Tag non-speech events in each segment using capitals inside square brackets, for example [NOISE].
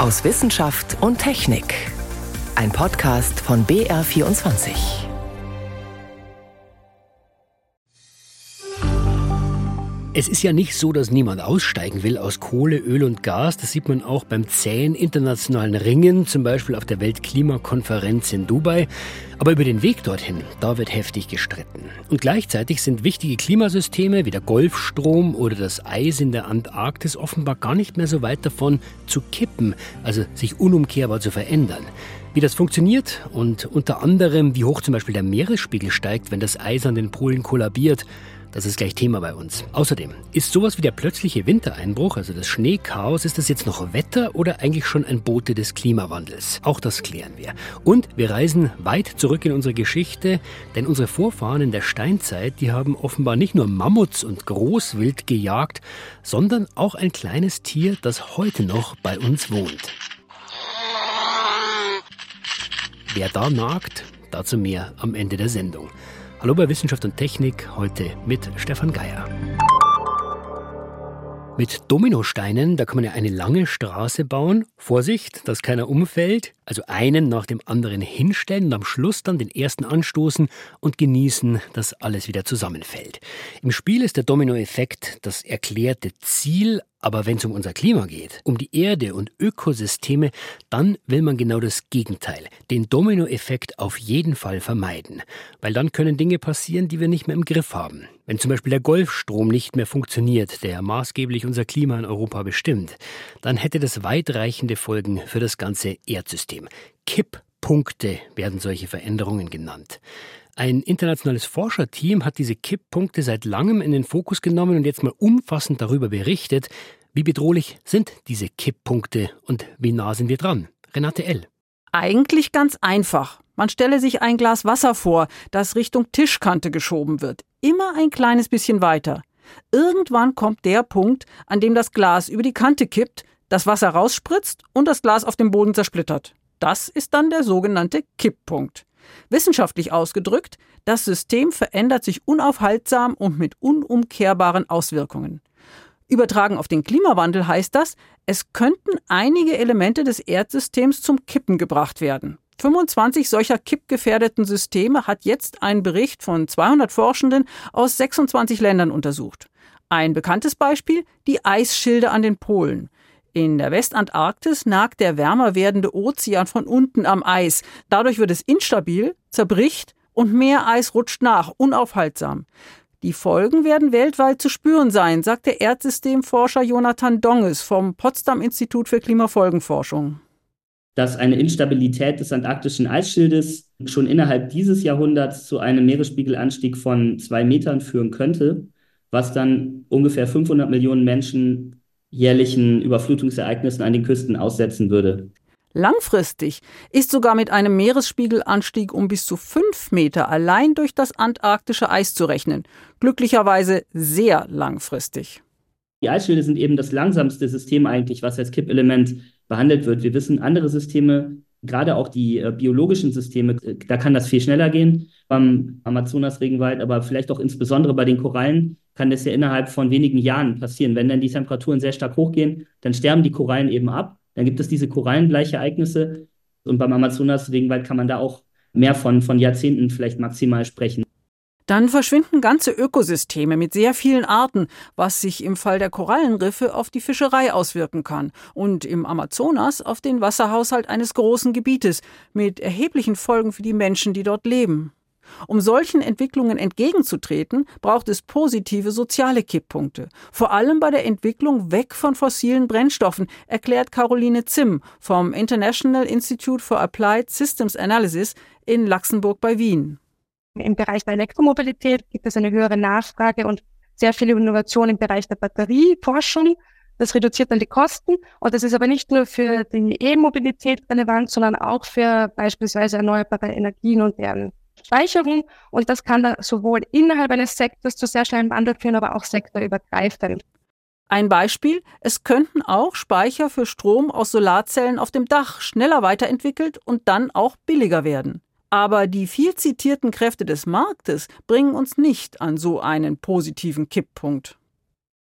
aus Wissenschaft und Technik. Ein Podcast von BR24. Es ist ja nicht so, dass niemand aussteigen will aus Kohle, Öl und Gas. Das sieht man auch beim zähen internationalen Ringen, zum Beispiel auf der Weltklimakonferenz in Dubai. Aber über den Weg dorthin, da wird heftig gestritten. Und gleichzeitig sind wichtige Klimasysteme wie der Golfstrom oder das Eis in der Antarktis offenbar gar nicht mehr so weit davon zu kippen, also sich unumkehrbar zu verändern. Wie das funktioniert und unter anderem, wie hoch zum Beispiel der Meeresspiegel steigt, wenn das Eis an den Polen kollabiert, das ist gleich Thema bei uns. Außerdem, ist sowas wie der plötzliche Wintereinbruch, also das Schneechaos, ist das jetzt noch Wetter oder eigentlich schon ein Bote des Klimawandels? Auch das klären wir. Und wir reisen weit zurück in unsere Geschichte, denn unsere Vorfahren in der Steinzeit, die haben offenbar nicht nur Mammuts und Großwild gejagt, sondern auch ein kleines Tier, das heute noch bei uns wohnt. Wer da nagt, dazu mehr am Ende der Sendung. Hallo bei Wissenschaft und Technik, heute mit Stefan Geier. Mit Dominosteinen, da kann man ja eine lange Straße bauen. Vorsicht, dass keiner umfällt. Also einen nach dem anderen hinstellen und am Schluss dann den ersten anstoßen und genießen, dass alles wieder zusammenfällt. Im Spiel ist der Dominoeffekt das erklärte Ziel, aber wenn es um unser Klima geht, um die Erde und Ökosysteme, dann will man genau das Gegenteil, den Dominoeffekt auf jeden Fall vermeiden. Weil dann können Dinge passieren, die wir nicht mehr im Griff haben. Wenn zum Beispiel der Golfstrom nicht mehr funktioniert, der maßgeblich unser Klima in Europa bestimmt, dann hätte das weitreichende Folgen für das ganze Erdsystem. Kipppunkte werden solche Veränderungen genannt. Ein internationales Forscherteam hat diese Kipppunkte seit langem in den Fokus genommen und jetzt mal umfassend darüber berichtet, wie bedrohlich sind diese Kipppunkte und wie nah sind wir dran. Renate L. Eigentlich ganz einfach. Man stelle sich ein Glas Wasser vor, das Richtung Tischkante geschoben wird. Immer ein kleines bisschen weiter. Irgendwann kommt der Punkt, an dem das Glas über die Kante kippt, das Wasser rausspritzt und das Glas auf dem Boden zersplittert. Das ist dann der sogenannte Kipppunkt. Wissenschaftlich ausgedrückt, das System verändert sich unaufhaltsam und mit unumkehrbaren Auswirkungen. Übertragen auf den Klimawandel heißt das, es könnten einige Elemente des Erdsystems zum Kippen gebracht werden. 25 solcher kippgefährdeten Systeme hat jetzt ein Bericht von 200 Forschenden aus 26 Ländern untersucht. Ein bekanntes Beispiel, die Eisschilde an den Polen. In der Westantarktis nagt der wärmer werdende Ozean von unten am Eis. Dadurch wird es instabil, zerbricht und mehr Eis rutscht nach, unaufhaltsam. Die Folgen werden weltweit zu spüren sein, sagt der Erdsystemforscher Jonathan Donges vom Potsdam Institut für Klimafolgenforschung. Dass eine Instabilität des antarktischen Eisschildes schon innerhalb dieses Jahrhunderts zu einem Meeresspiegelanstieg von zwei Metern führen könnte, was dann ungefähr 500 Millionen Menschen jährlichen Überflutungsereignissen an den Küsten aussetzen würde. Langfristig ist sogar mit einem Meeresspiegelanstieg um bis zu fünf Meter allein durch das antarktische Eis zu rechnen. Glücklicherweise sehr langfristig. Die Eisschilde sind eben das langsamste System eigentlich, was als Kippelement behandelt wird. Wir wissen, andere Systeme, gerade auch die äh, biologischen Systeme, äh, da kann das viel schneller gehen beim Amazonas-Regenwald, aber vielleicht auch insbesondere bei den Korallen kann das ja innerhalb von wenigen Jahren passieren. Wenn dann die Temperaturen sehr stark hochgehen, dann sterben die Korallen eben ab. Dann gibt es diese Korallengleichereignisse. Und beim Amazonas-Regenwald kann man da auch mehr von, von Jahrzehnten vielleicht maximal sprechen. Dann verschwinden ganze Ökosysteme mit sehr vielen Arten, was sich im Fall der Korallenriffe auf die Fischerei auswirken kann und im Amazonas auf den Wasserhaushalt eines großen Gebietes mit erheblichen Folgen für die Menschen, die dort leben. Um solchen Entwicklungen entgegenzutreten, braucht es positive soziale Kipppunkte, vor allem bei der Entwicklung weg von fossilen Brennstoffen, erklärt Caroline Zimm vom International Institute for Applied Systems Analysis in Luxemburg bei Wien. Im Bereich der Elektromobilität gibt es eine höhere Nachfrage und sehr viele Innovationen im Bereich der Batterieforschung. Das reduziert dann die Kosten. Und das ist aber nicht nur für die E-Mobilität relevant, sondern auch für beispielsweise erneuerbare Energien und deren Speicherung und das kann dann sowohl innerhalb eines Sektors zu sehr schnellen Wandel führen, aber auch sektorübergreifend. Ein Beispiel, es könnten auch Speicher für Strom aus Solarzellen auf dem Dach schneller weiterentwickelt und dann auch billiger werden. Aber die viel zitierten Kräfte des Marktes bringen uns nicht an so einen positiven Kipppunkt.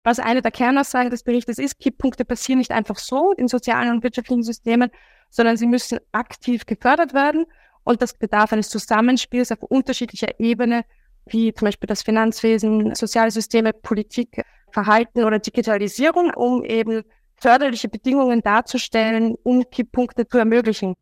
was eine der Kernaussagen des Berichtes ist, Kipppunkte passieren nicht einfach so in sozialen und wirtschaftlichen Systemen, sondern sie müssen aktiv gefördert werden. Und das bedarf eines Zusammenspiels auf unterschiedlicher Ebene, wie zum Beispiel das Finanzwesen, soziale Systeme, Politik, Verhalten oder Digitalisierung, um eben förderliche Bedingungen darzustellen, um Kipppunkte zu ermöglichen.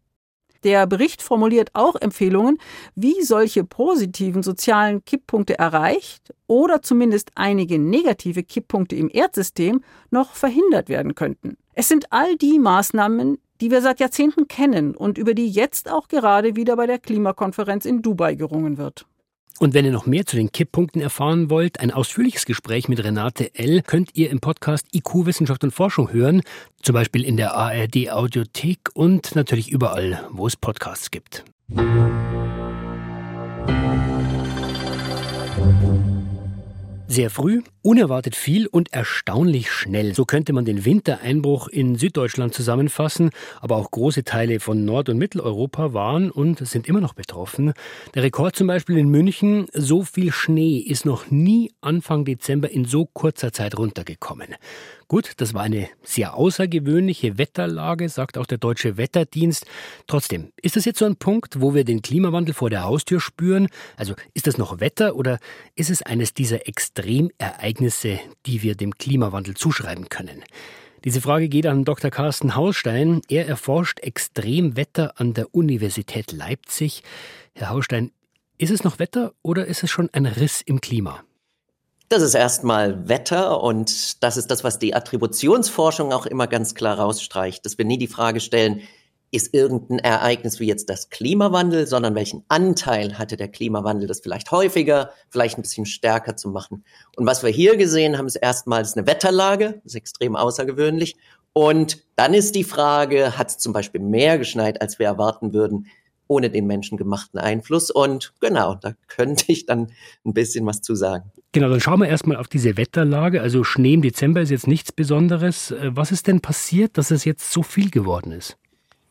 Der Bericht formuliert auch Empfehlungen, wie solche positiven sozialen Kipppunkte erreicht oder zumindest einige negative Kipppunkte im Erdsystem noch verhindert werden könnten. Es sind all die Maßnahmen, die wir seit Jahrzehnten kennen und über die jetzt auch gerade wieder bei der Klimakonferenz in Dubai gerungen wird. Und wenn ihr noch mehr zu den Kipppunkten erfahren wollt, ein ausführliches Gespräch mit Renate L. könnt ihr im Podcast IQ Wissenschaft und Forschung hören, zum Beispiel in der ARD Audiothek und natürlich überall, wo es Podcasts gibt. Sehr früh, unerwartet viel und erstaunlich schnell. So könnte man den Wintereinbruch in Süddeutschland zusammenfassen, aber auch große Teile von Nord- und Mitteleuropa waren und sind immer noch betroffen. Der Rekord zum Beispiel in München, so viel Schnee ist noch nie Anfang Dezember in so kurzer Zeit runtergekommen. Gut, das war eine sehr außergewöhnliche Wetterlage, sagt auch der Deutsche Wetterdienst. Trotzdem, ist das jetzt so ein Punkt, wo wir den Klimawandel vor der Haustür spüren? Also ist das noch Wetter oder ist es eines dieser Extremereignisse, die wir dem Klimawandel zuschreiben können? Diese Frage geht an Dr. Carsten Hausstein. Er erforscht Extremwetter an der Universität Leipzig. Herr Hausstein, ist es noch Wetter oder ist es schon ein Riss im Klima? Das ist erstmal Wetter und das ist das, was die Attributionsforschung auch immer ganz klar rausstreicht, dass wir nie die Frage stellen, ist irgendein Ereignis wie jetzt das Klimawandel, sondern welchen Anteil hatte der Klimawandel, das vielleicht häufiger, vielleicht ein bisschen stärker zu machen. Und was wir hier gesehen haben, ist erstmals eine Wetterlage, das ist extrem außergewöhnlich. Und dann ist die Frage, hat es zum Beispiel mehr geschneit, als wir erwarten würden? Ohne den menschengemachten Einfluss. Und genau, da könnte ich dann ein bisschen was zu sagen. Genau, dann schauen wir erstmal auf diese Wetterlage. Also Schnee im Dezember ist jetzt nichts Besonderes. Äh, was ist denn passiert, dass es jetzt so viel geworden ist?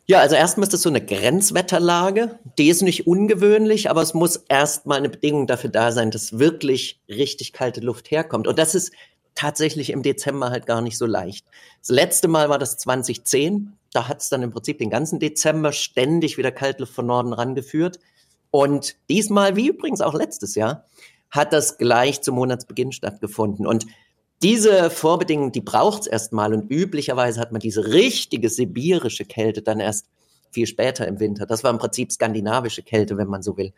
Ja, also erstmal ist das so eine Grenzwetterlage. Die ist nicht ungewöhnlich, aber es muss erstmal eine Bedingung dafür da sein, dass wirklich richtig kalte Luft herkommt. Und das ist tatsächlich im Dezember halt gar nicht so leicht. Das letzte Mal war das 2010. Da hat es dann im Prinzip den ganzen Dezember ständig wieder Kaltluft von Norden rangeführt. Und diesmal, wie übrigens auch letztes Jahr, hat das gleich zum Monatsbeginn stattgefunden. Und diese Vorbedingungen, die braucht es erstmal. Und üblicherweise hat man diese richtige sibirische Kälte dann erst viel später im Winter. Das war im Prinzip skandinavische Kälte, wenn man so will.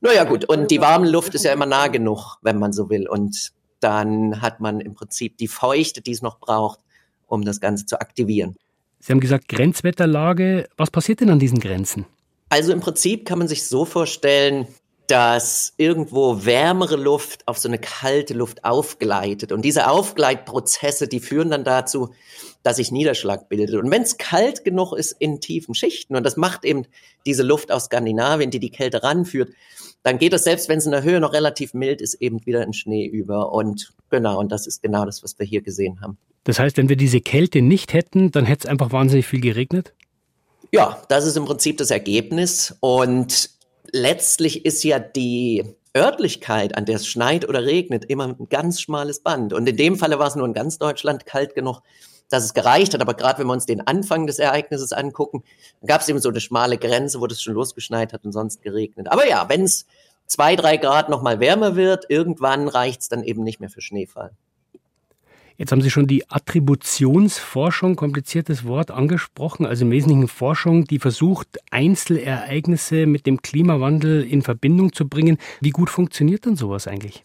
Naja, gut. Und die warme Luft ist ja immer nah genug, wenn man so will. Und dann hat man im Prinzip die Feuchte, die es noch braucht, um das Ganze zu aktivieren. Sie haben gesagt Grenzwetterlage. Was passiert denn an diesen Grenzen? Also im Prinzip kann man sich so vorstellen, dass irgendwo wärmere Luft auf so eine kalte Luft aufgleitet. Und diese Aufgleitprozesse, die führen dann dazu, dass sich Niederschlag bildet. Und wenn es kalt genug ist in tiefen Schichten, und das macht eben diese Luft aus Skandinavien, die die Kälte ranführt, dann geht es selbst, wenn es in der Höhe noch relativ mild ist, eben wieder in Schnee über. Und genau, und das ist genau das, was wir hier gesehen haben. Das heißt, wenn wir diese Kälte nicht hätten, dann hätte es einfach wahnsinnig viel geregnet? Ja, das ist im Prinzip das Ergebnis. Und letztlich ist ja die Örtlichkeit, an der es schneit oder regnet, immer ein ganz schmales Band. Und in dem Falle war es nur in ganz Deutschland kalt genug, dass es gereicht hat. Aber gerade wenn wir uns den Anfang des Ereignisses angucken, gab es eben so eine schmale Grenze, wo das schon losgeschneit hat und sonst geregnet. Aber ja, wenn es zwei, drei Grad nochmal wärmer wird, irgendwann reicht es dann eben nicht mehr für Schneefall. Jetzt haben Sie schon die Attributionsforschung, kompliziertes Wort, angesprochen, also im Wesentlichen Forschung, die versucht, Einzelereignisse mit dem Klimawandel in Verbindung zu bringen. Wie gut funktioniert denn sowas eigentlich?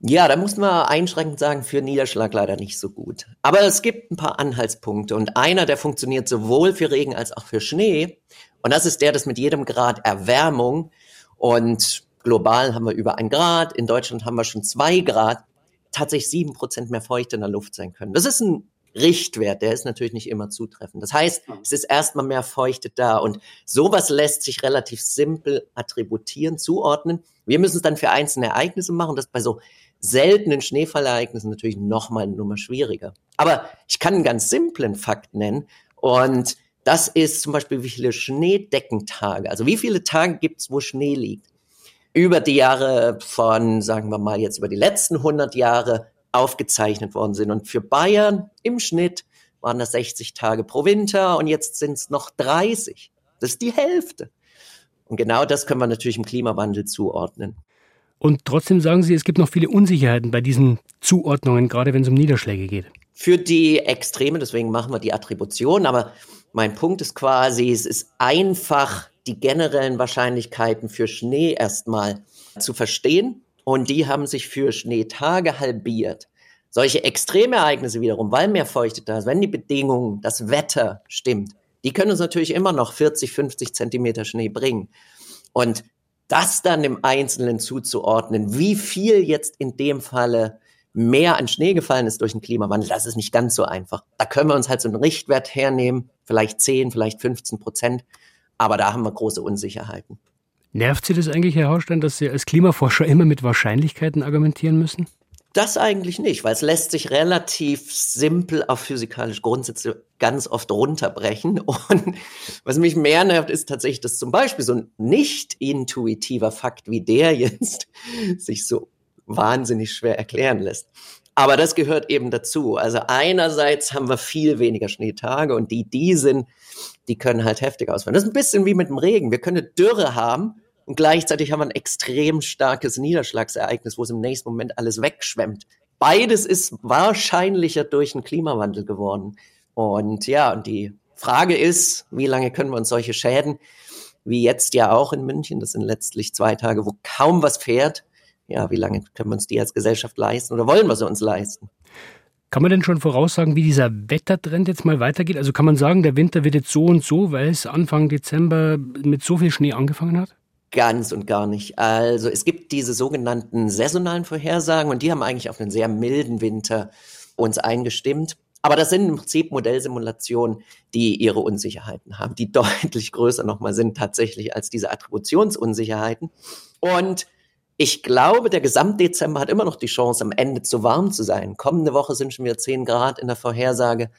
Ja, da muss man einschränkend sagen, für Niederschlag leider nicht so gut. Aber es gibt ein paar Anhaltspunkte und einer, der funktioniert sowohl für Regen als auch für Schnee. Und das ist der, dass mit jedem Grad Erwärmung und global haben wir über ein Grad, in Deutschland haben wir schon zwei Grad, tatsächlich sieben Prozent mehr Feuchte in der Luft sein können. Das ist ein Richtwert, der ist natürlich nicht immer zutreffend. Das heißt, es ist erstmal mehr Feuchte da und sowas lässt sich relativ simpel attributieren, zuordnen. Wir müssen es dann für einzelne Ereignisse machen, das bei so seltenen Schneefallereignissen natürlich nochmal eine Nummer schwieriger. Aber ich kann einen ganz simplen Fakt nennen und das ist zum Beispiel, wie viele Schneedeckentage, also wie viele Tage gibt es, wo Schnee liegt über die Jahre von, sagen wir mal jetzt über die letzten 100 Jahre aufgezeichnet worden sind. Und für Bayern im Schnitt waren das 60 Tage pro Winter und jetzt sind es noch 30. Das ist die Hälfte. Und genau das können wir natürlich im Klimawandel zuordnen. Und trotzdem sagen Sie, es gibt noch viele Unsicherheiten bei diesen Zuordnungen, gerade wenn es um Niederschläge geht. Für die Extreme, deswegen machen wir die Attribution. Aber mein Punkt ist quasi, es ist einfach, die generellen Wahrscheinlichkeiten für Schnee erstmal zu verstehen. Und die haben sich für Schneetage halbiert. Solche Extremereignisse wiederum, weil mehr Feuchte da ist, wenn die Bedingungen, das Wetter stimmt, die können uns natürlich immer noch 40, 50 Zentimeter Schnee bringen. Und das dann im Einzelnen zuzuordnen, wie viel jetzt in dem Falle mehr an Schnee gefallen ist durch den Klimawandel, das ist nicht ganz so einfach. Da können wir uns halt so einen Richtwert hernehmen, vielleicht 10, vielleicht 15 Prozent, aber da haben wir große Unsicherheiten. Nervt Sie das eigentlich, Herr Haustein, dass Sie als Klimaforscher immer mit Wahrscheinlichkeiten argumentieren müssen? Das eigentlich nicht, weil es lässt sich relativ simpel auf physikalische Grundsätze ganz oft runterbrechen. [LAUGHS] Und was mich mehr nervt, ist tatsächlich, dass zum Beispiel so ein nicht intuitiver Fakt wie der [LAUGHS] jetzt sich so wahnsinnig schwer erklären lässt. Aber das gehört eben dazu. Also einerseits haben wir viel weniger Schneetage und die, die sind, die können halt heftig ausfallen. Das ist ein bisschen wie mit dem Regen. Wir können eine Dürre haben und gleichzeitig haben wir ein extrem starkes Niederschlagsereignis, wo es im nächsten Moment alles wegschwemmt. Beides ist wahrscheinlicher durch den Klimawandel geworden. Und ja, und die Frage ist, wie lange können wir uns solche Schäden, wie jetzt ja auch in München, das sind letztlich zwei Tage, wo kaum was fährt, ja, wie lange können wir uns die als Gesellschaft leisten oder wollen wir sie uns leisten? Kann man denn schon voraussagen, wie dieser Wettertrend jetzt mal weitergeht? Also kann man sagen, der Winter wird jetzt so und so, weil es Anfang Dezember mit so viel Schnee angefangen hat? Ganz und gar nicht. Also es gibt diese sogenannten saisonalen Vorhersagen und die haben eigentlich auf einen sehr milden Winter uns eingestimmt. Aber das sind im Prinzip Modellsimulationen, die ihre Unsicherheiten haben, die [LAUGHS] deutlich größer nochmal sind tatsächlich als diese Attributionsunsicherheiten. Und ich glaube, der Gesamtdezember hat immer noch die Chance, am Ende zu warm zu sein. Kommende Woche sind schon wieder 10 Grad in der Vorhersage.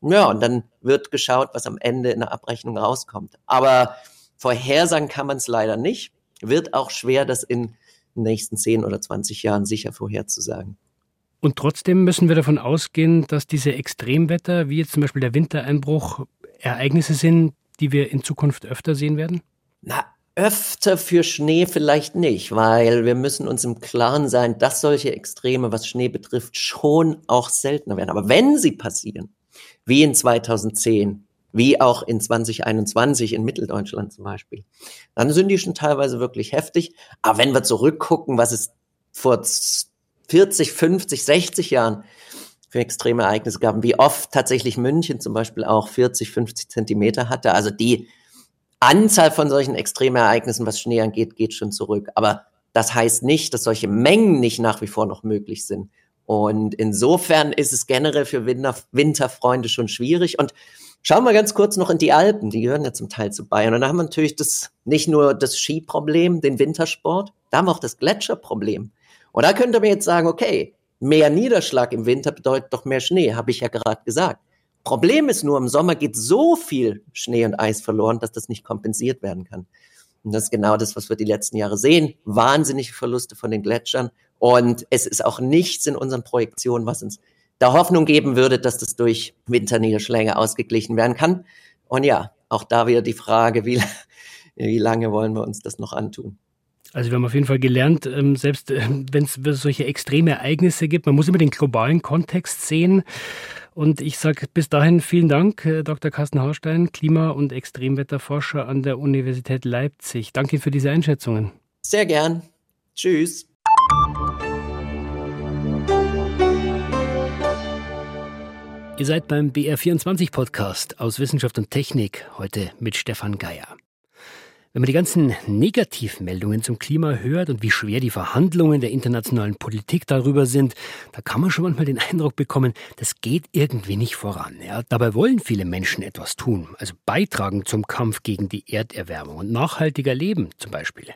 Ja, und dann wird geschaut, was am Ende in der Abrechnung rauskommt. Aber Vorhersagen kann man es leider nicht. Wird auch schwer, das in den nächsten 10 oder 20 Jahren sicher vorherzusagen. Und trotzdem müssen wir davon ausgehen, dass diese Extremwetter, wie jetzt zum Beispiel der Wintereinbruch, Ereignisse sind, die wir in Zukunft öfter sehen werden? Na, öfter für Schnee vielleicht nicht, weil wir müssen uns im Klaren sein, dass solche Extreme, was Schnee betrifft, schon auch seltener werden. Aber wenn sie passieren, wie in 2010, wie auch in 2021 in Mitteldeutschland zum Beispiel, dann sind die schon teilweise wirklich heftig. Aber wenn wir zurückgucken, was es vor 40, 50, 60 Jahren für extreme Ereignisse gab, wie oft tatsächlich München zum Beispiel auch 40, 50 Zentimeter hatte, also die Anzahl von solchen Extremereignissen, was Schnee angeht, geht schon zurück. Aber das heißt nicht, dass solche Mengen nicht nach wie vor noch möglich sind. Und insofern ist es generell für Winter, Winterfreunde schon schwierig. Und schauen wir ganz kurz noch in die Alpen. Die gehören ja zum Teil zu Bayern. Und da haben wir natürlich das, nicht nur das Skiproblem, den Wintersport, da haben wir auch das Gletscherproblem. Und da könnte man jetzt sagen, okay, mehr Niederschlag im Winter bedeutet doch mehr Schnee, habe ich ja gerade gesagt. Problem ist nur, im Sommer geht so viel Schnee und Eis verloren, dass das nicht kompensiert werden kann. Und das ist genau das, was wir die letzten Jahre sehen. Wahnsinnige Verluste von den Gletschern. Und es ist auch nichts in unseren Projektionen, was uns da Hoffnung geben würde, dass das durch Winterniederschläge ausgeglichen werden kann. Und ja, auch da wieder die Frage, wie, [LAUGHS] wie lange wollen wir uns das noch antun? Also wir haben auf jeden Fall gelernt, ähm, selbst äh, wenn es solche extreme Ereignisse gibt, man muss immer den globalen Kontext sehen. Und ich sage bis dahin vielen Dank, äh, Dr. Carsten Haustein, Klima- und Extremwetterforscher an der Universität Leipzig. Danke für diese Einschätzungen. Sehr gern. Tschüss. Ihr seid beim BR24 Podcast aus Wissenschaft und Technik, heute mit Stefan Geier. Wenn man die ganzen Negativmeldungen zum Klima hört und wie schwer die Verhandlungen der internationalen Politik darüber sind, da kann man schon manchmal den Eindruck bekommen, das geht irgendwie nicht voran. Ja, dabei wollen viele Menschen etwas tun, also beitragen zum Kampf gegen die Erderwärmung und nachhaltiger leben zum Beispiel.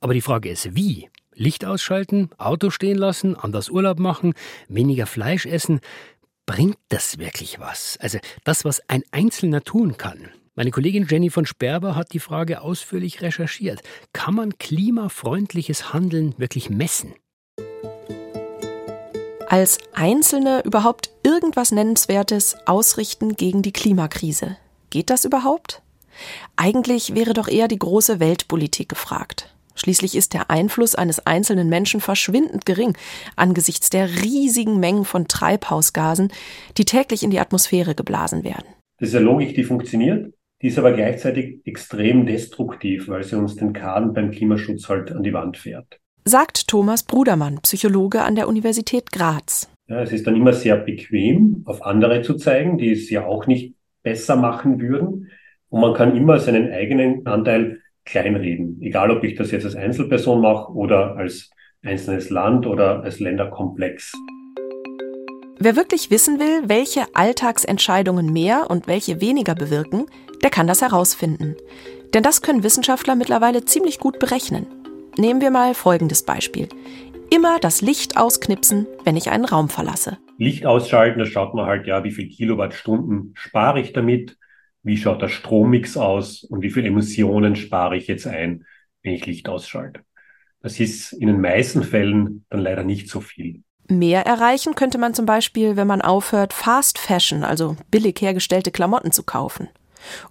Aber die Frage ist, wie? Licht ausschalten, Auto stehen lassen, anders Urlaub machen, weniger Fleisch essen. Bringt das wirklich was? Also das, was ein Einzelner tun kann, meine Kollegin Jenny von Sperber hat die Frage ausführlich recherchiert. Kann man klimafreundliches Handeln wirklich messen? als Einzelne überhaupt irgendwas Nennenswertes ausrichten gegen die Klimakrise. Geht das überhaupt? Eigentlich wäre doch eher die große Weltpolitik gefragt. Schließlich ist der Einfluss eines einzelnen Menschen verschwindend gering angesichts der riesigen Mengen von Treibhausgasen, die täglich in die Atmosphäre geblasen werden. Das ist eine Logik, die funktioniert, die ist aber gleichzeitig extrem destruktiv, weil sie uns den Kaden beim Klimaschutz halt an die Wand fährt. Sagt Thomas Brudermann, Psychologe an der Universität Graz. Ja, es ist dann immer sehr bequem, auf andere zu zeigen, die es ja auch nicht besser machen würden. Und man kann immer seinen eigenen Anteil kleinreden. Egal, ob ich das jetzt als Einzelperson mache oder als einzelnes Land oder als Länderkomplex. Wer wirklich wissen will, welche Alltagsentscheidungen mehr und welche weniger bewirken, der kann das herausfinden. Denn das können Wissenschaftler mittlerweile ziemlich gut berechnen. Nehmen wir mal folgendes Beispiel. Immer das Licht ausknipsen, wenn ich einen Raum verlasse. Licht ausschalten, da schaut man halt, ja, wie viel Kilowattstunden spare ich damit wie schaut der Strommix aus und wie viele Emissionen spare ich jetzt ein, wenn ich Licht ausschalte. Das ist in den meisten Fällen dann leider nicht so viel. Mehr erreichen könnte man zum Beispiel, wenn man aufhört, Fast Fashion, also billig hergestellte Klamotten zu kaufen.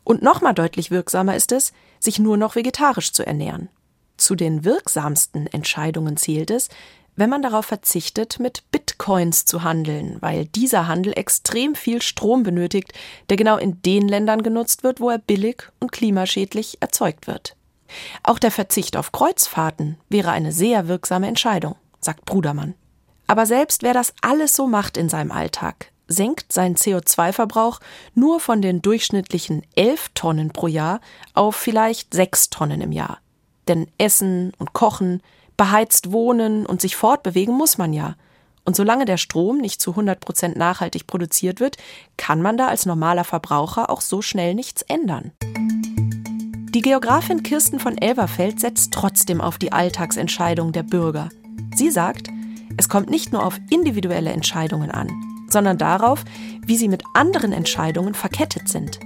Und nochmal deutlich wirksamer ist es, sich nur noch vegetarisch zu ernähren. Zu den wirksamsten Entscheidungen zählt es, wenn man darauf verzichtet, mit Bitcoins zu handeln, weil dieser Handel extrem viel Strom benötigt, der genau in den Ländern genutzt wird, wo er billig und klimaschädlich erzeugt wird. Auch der Verzicht auf Kreuzfahrten wäre eine sehr wirksame Entscheidung, sagt Brudermann. Aber selbst wer das alles so macht in seinem Alltag, senkt seinen CO2-Verbrauch nur von den durchschnittlichen 11 Tonnen pro Jahr auf vielleicht 6 Tonnen im Jahr. Denn Essen und Kochen Beheizt wohnen und sich fortbewegen muss man ja. Und solange der Strom nicht zu 100 Prozent nachhaltig produziert wird, kann man da als normaler Verbraucher auch so schnell nichts ändern. Die Geografin Kirsten von Elverfeld setzt trotzdem auf die Alltagsentscheidungen der Bürger. Sie sagt, es kommt nicht nur auf individuelle Entscheidungen an, sondern darauf, wie sie mit anderen Entscheidungen verkettet sind.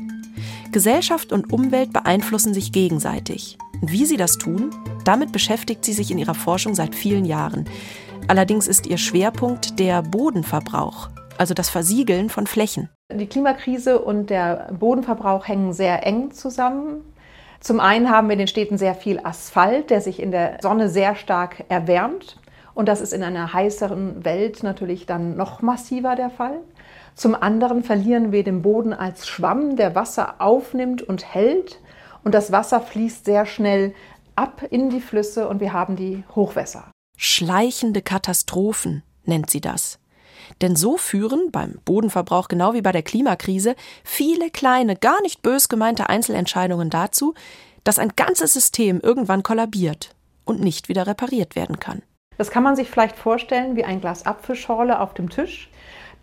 Gesellschaft und Umwelt beeinflussen sich gegenseitig. Und wie sie das tun, damit beschäftigt sie sich in ihrer Forschung seit vielen Jahren. Allerdings ist ihr Schwerpunkt der Bodenverbrauch, also das Versiegeln von Flächen. Die Klimakrise und der Bodenverbrauch hängen sehr eng zusammen. Zum einen haben wir in den Städten sehr viel Asphalt, der sich in der Sonne sehr stark erwärmt. Und das ist in einer heißeren Welt natürlich dann noch massiver der Fall. Zum anderen verlieren wir den Boden als Schwamm, der Wasser aufnimmt und hält. Und das Wasser fließt sehr schnell ab in die Flüsse und wir haben die Hochwässer. Schleichende Katastrophen nennt sie das. Denn so führen beim Bodenverbrauch genau wie bei der Klimakrise viele kleine, gar nicht bös gemeinte Einzelentscheidungen dazu, dass ein ganzes System irgendwann kollabiert und nicht wieder repariert werden kann. Das kann man sich vielleicht vorstellen wie ein Glas Apfelschorle auf dem Tisch,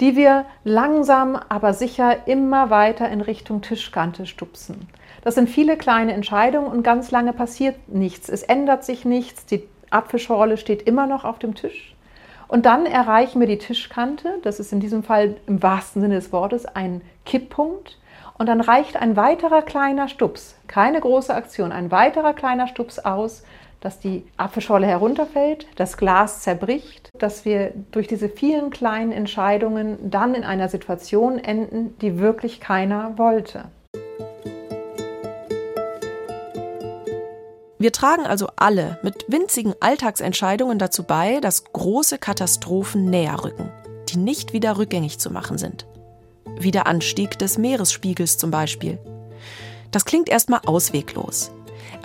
die wir langsam aber sicher immer weiter in Richtung Tischkante stupsen. Das sind viele kleine Entscheidungen und ganz lange passiert nichts. Es ändert sich nichts. Die Apfelschorle steht immer noch auf dem Tisch. Und dann erreichen wir die Tischkante. Das ist in diesem Fall im wahrsten Sinne des Wortes ein Kipppunkt. Und dann reicht ein weiterer kleiner Stups, keine große Aktion, ein weiterer kleiner Stups aus, dass die Apfelschorle herunterfällt, das Glas zerbricht, dass wir durch diese vielen kleinen Entscheidungen dann in einer Situation enden, die wirklich keiner wollte. Wir tragen also alle mit winzigen Alltagsentscheidungen dazu bei, dass große Katastrophen näher rücken, die nicht wieder rückgängig zu machen sind. Wie der Anstieg des Meeresspiegels zum Beispiel. Das klingt erstmal ausweglos.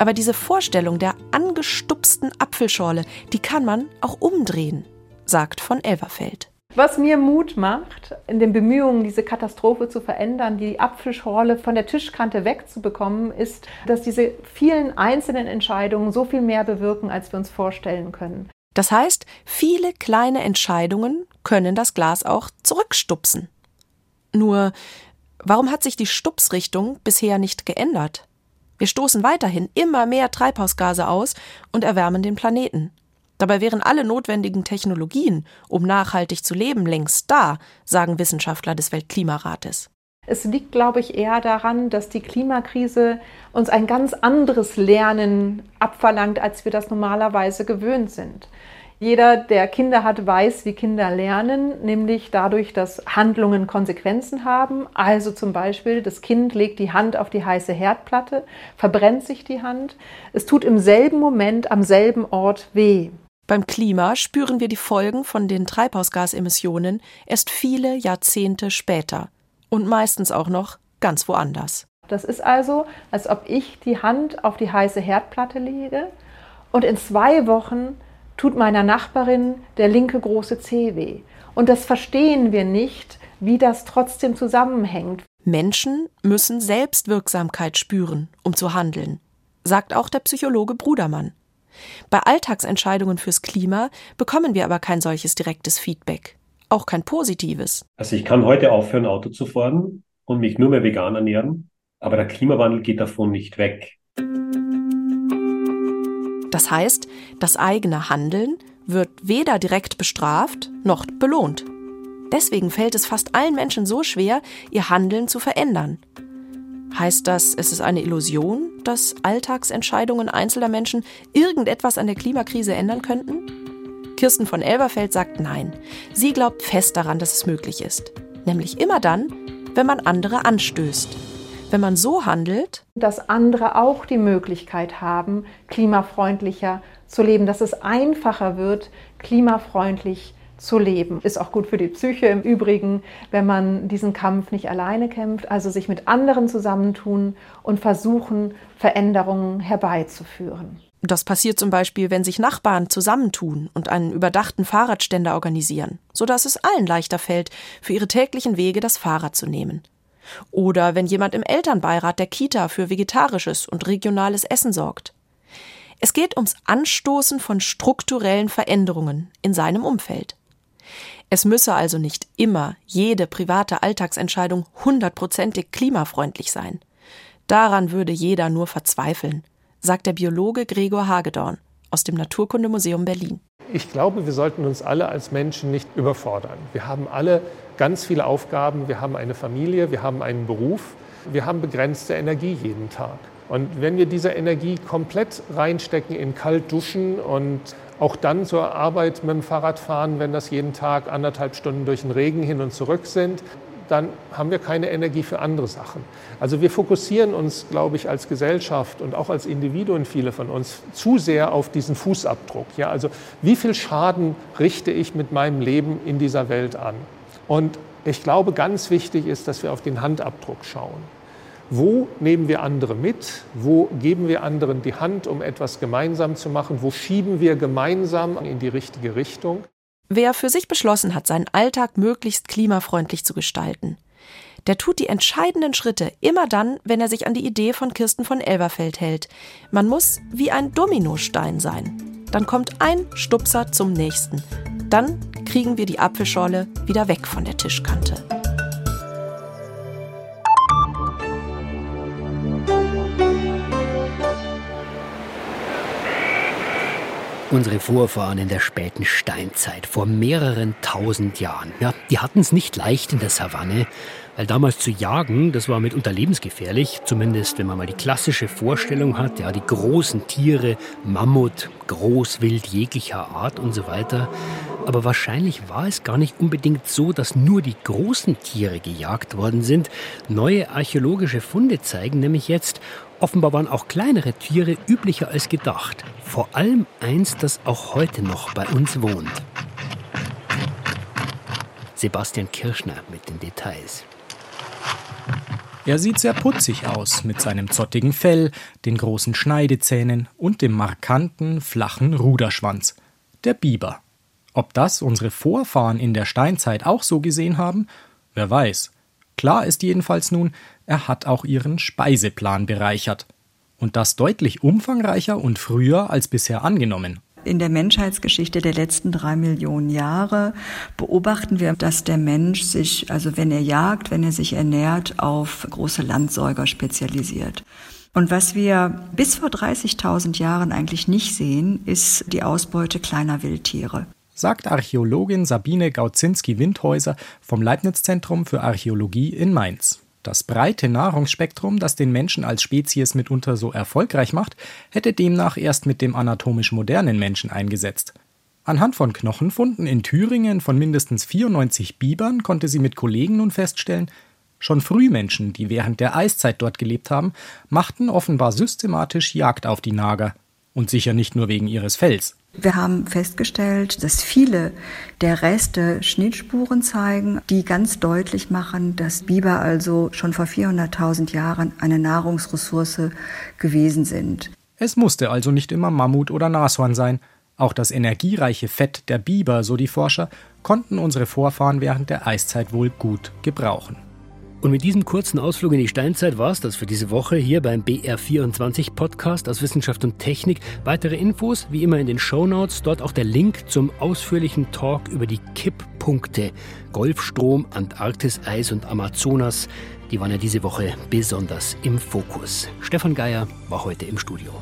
Aber diese Vorstellung der angestupsten Apfelschorle, die kann man auch umdrehen, sagt von Elverfeld. Was mir Mut macht, in den Bemühungen, diese Katastrophe zu verändern, die Apfelschorle von der Tischkante wegzubekommen, ist, dass diese vielen einzelnen Entscheidungen so viel mehr bewirken, als wir uns vorstellen können. Das heißt, viele kleine Entscheidungen können das Glas auch zurückstupsen. Nur, warum hat sich die Stupsrichtung bisher nicht geändert? Wir stoßen weiterhin immer mehr Treibhausgase aus und erwärmen den Planeten. Dabei wären alle notwendigen Technologien, um nachhaltig zu leben, längst da, sagen Wissenschaftler des Weltklimarates. Es liegt, glaube ich, eher daran, dass die Klimakrise uns ein ganz anderes Lernen abverlangt, als wir das normalerweise gewöhnt sind. Jeder, der Kinder hat, weiß, wie Kinder lernen, nämlich dadurch, dass Handlungen Konsequenzen haben. Also zum Beispiel, das Kind legt die Hand auf die heiße Herdplatte, verbrennt sich die Hand. Es tut im selben Moment am selben Ort weh. Beim Klima spüren wir die Folgen von den Treibhausgasemissionen erst viele Jahrzehnte später und meistens auch noch ganz woanders. Das ist also, als ob ich die Hand auf die heiße Herdplatte lege und in zwei Wochen tut meiner Nachbarin der linke große Zeh weh. Und das verstehen wir nicht, wie das trotzdem zusammenhängt. Menschen müssen Selbstwirksamkeit spüren, um zu handeln, sagt auch der Psychologe Brudermann. Bei Alltagsentscheidungen fürs Klima bekommen wir aber kein solches direktes Feedback, auch kein positives. Also ich kann heute aufhören, Auto zu fahren und mich nur mehr vegan ernähren, aber der Klimawandel geht davon nicht weg. Das heißt, das eigene Handeln wird weder direkt bestraft noch belohnt. Deswegen fällt es fast allen Menschen so schwer, ihr Handeln zu verändern. Heißt das, es ist eine Illusion, dass Alltagsentscheidungen einzelner Menschen irgendetwas an der Klimakrise ändern könnten? Kirsten von Elberfeld sagt nein. Sie glaubt fest daran, dass es möglich ist. Nämlich immer dann, wenn man andere anstößt. Wenn man so handelt, dass andere auch die Möglichkeit haben, klimafreundlicher zu leben, dass es einfacher wird, klimafreundlich zu leben. Ist auch gut für die Psyche im Übrigen, wenn man diesen Kampf nicht alleine kämpft, also sich mit anderen zusammentun und versuchen, Veränderungen herbeizuführen. Das passiert zum Beispiel, wenn sich Nachbarn zusammentun und einen überdachten Fahrradständer organisieren, sodass es allen leichter fällt, für ihre täglichen Wege das Fahrrad zu nehmen. Oder wenn jemand im Elternbeirat der Kita für vegetarisches und regionales Essen sorgt. Es geht ums Anstoßen von strukturellen Veränderungen in seinem Umfeld. Es müsse also nicht immer jede private Alltagsentscheidung hundertprozentig klimafreundlich sein. Daran würde jeder nur verzweifeln, sagt der Biologe Gregor Hagedorn aus dem Naturkundemuseum Berlin. Ich glaube, wir sollten uns alle als Menschen nicht überfordern. Wir haben alle ganz viele Aufgaben. Wir haben eine Familie, wir haben einen Beruf, wir haben begrenzte Energie jeden Tag. Und wenn wir diese Energie komplett reinstecken in kalt duschen und auch dann zur Arbeit mit dem Fahrrad fahren, wenn das jeden Tag anderthalb Stunden durch den Regen hin und zurück sind, dann haben wir keine Energie für andere Sachen. Also wir fokussieren uns, glaube ich, als Gesellschaft und auch als Individuen, viele von uns, zu sehr auf diesen Fußabdruck. Ja, also wie viel Schaden richte ich mit meinem Leben in dieser Welt an? Und ich glaube, ganz wichtig ist, dass wir auf den Handabdruck schauen. Wo nehmen wir andere mit? Wo geben wir anderen die Hand, um etwas gemeinsam zu machen? Wo schieben wir gemeinsam in die richtige Richtung? Wer für sich beschlossen hat, seinen Alltag möglichst klimafreundlich zu gestalten, der tut die entscheidenden Schritte immer dann, wenn er sich an die Idee von Kirsten von Elberfeld hält. Man muss wie ein Dominostein sein. Dann kommt ein Stupser zum nächsten. Dann kriegen wir die Apfelschorle wieder weg von der Tischkante. Unsere Vorfahren in der späten Steinzeit, vor mehreren tausend Jahren, ja, die hatten es nicht leicht in der Savanne, weil damals zu jagen, das war mitunter lebensgefährlich, zumindest wenn man mal die klassische Vorstellung hat, ja, die großen Tiere, Mammut, Großwild jeglicher Art und so weiter. Aber wahrscheinlich war es gar nicht unbedingt so, dass nur die großen Tiere gejagt worden sind. Neue archäologische Funde zeigen nämlich jetzt, Offenbar waren auch kleinere Tiere üblicher als gedacht. Vor allem eins, das auch heute noch bei uns wohnt. Sebastian Kirschner mit den Details. Er sieht sehr putzig aus mit seinem zottigen Fell, den großen Schneidezähnen und dem markanten, flachen Ruderschwanz. Der Biber. Ob das unsere Vorfahren in der Steinzeit auch so gesehen haben? Wer weiß. Klar ist jedenfalls nun, er hat auch ihren Speiseplan bereichert. Und das deutlich umfangreicher und früher als bisher angenommen. In der Menschheitsgeschichte der letzten drei Millionen Jahre beobachten wir, dass der Mensch sich, also wenn er jagt, wenn er sich ernährt, auf große Landsäuger spezialisiert. Und was wir bis vor 30.000 Jahren eigentlich nicht sehen, ist die Ausbeute kleiner Wildtiere sagt Archäologin Sabine Gaudzinski-Windhäuser vom Leibniz-Zentrum für Archäologie in Mainz. Das breite Nahrungsspektrum, das den Menschen als Spezies mitunter so erfolgreich macht, hätte demnach erst mit dem anatomisch modernen Menschen eingesetzt. Anhand von Knochenfunden in Thüringen von mindestens 94 Bibern konnte sie mit Kollegen nun feststellen, schon Frühmenschen, die während der Eiszeit dort gelebt haben, machten offenbar systematisch Jagd auf die Nager. Und sicher nicht nur wegen ihres Fells. Wir haben festgestellt, dass viele der Reste Schnittspuren zeigen, die ganz deutlich machen, dass Biber also schon vor 400.000 Jahren eine Nahrungsressource gewesen sind. Es musste also nicht immer Mammut oder Nashorn sein. Auch das energiereiche Fett der Biber, so die Forscher, konnten unsere Vorfahren während der Eiszeit wohl gut gebrauchen. Und mit diesem kurzen Ausflug in die Steinzeit war es das für diese Woche hier beim BR24 Podcast aus Wissenschaft und Technik. Weitere Infos wie immer in den Show Notes. Dort auch der Link zum ausführlichen Talk über die Kipppunkte Golfstrom, Antarktis, Eis und Amazonas. Die waren ja diese Woche besonders im Fokus. Stefan Geier war heute im Studio.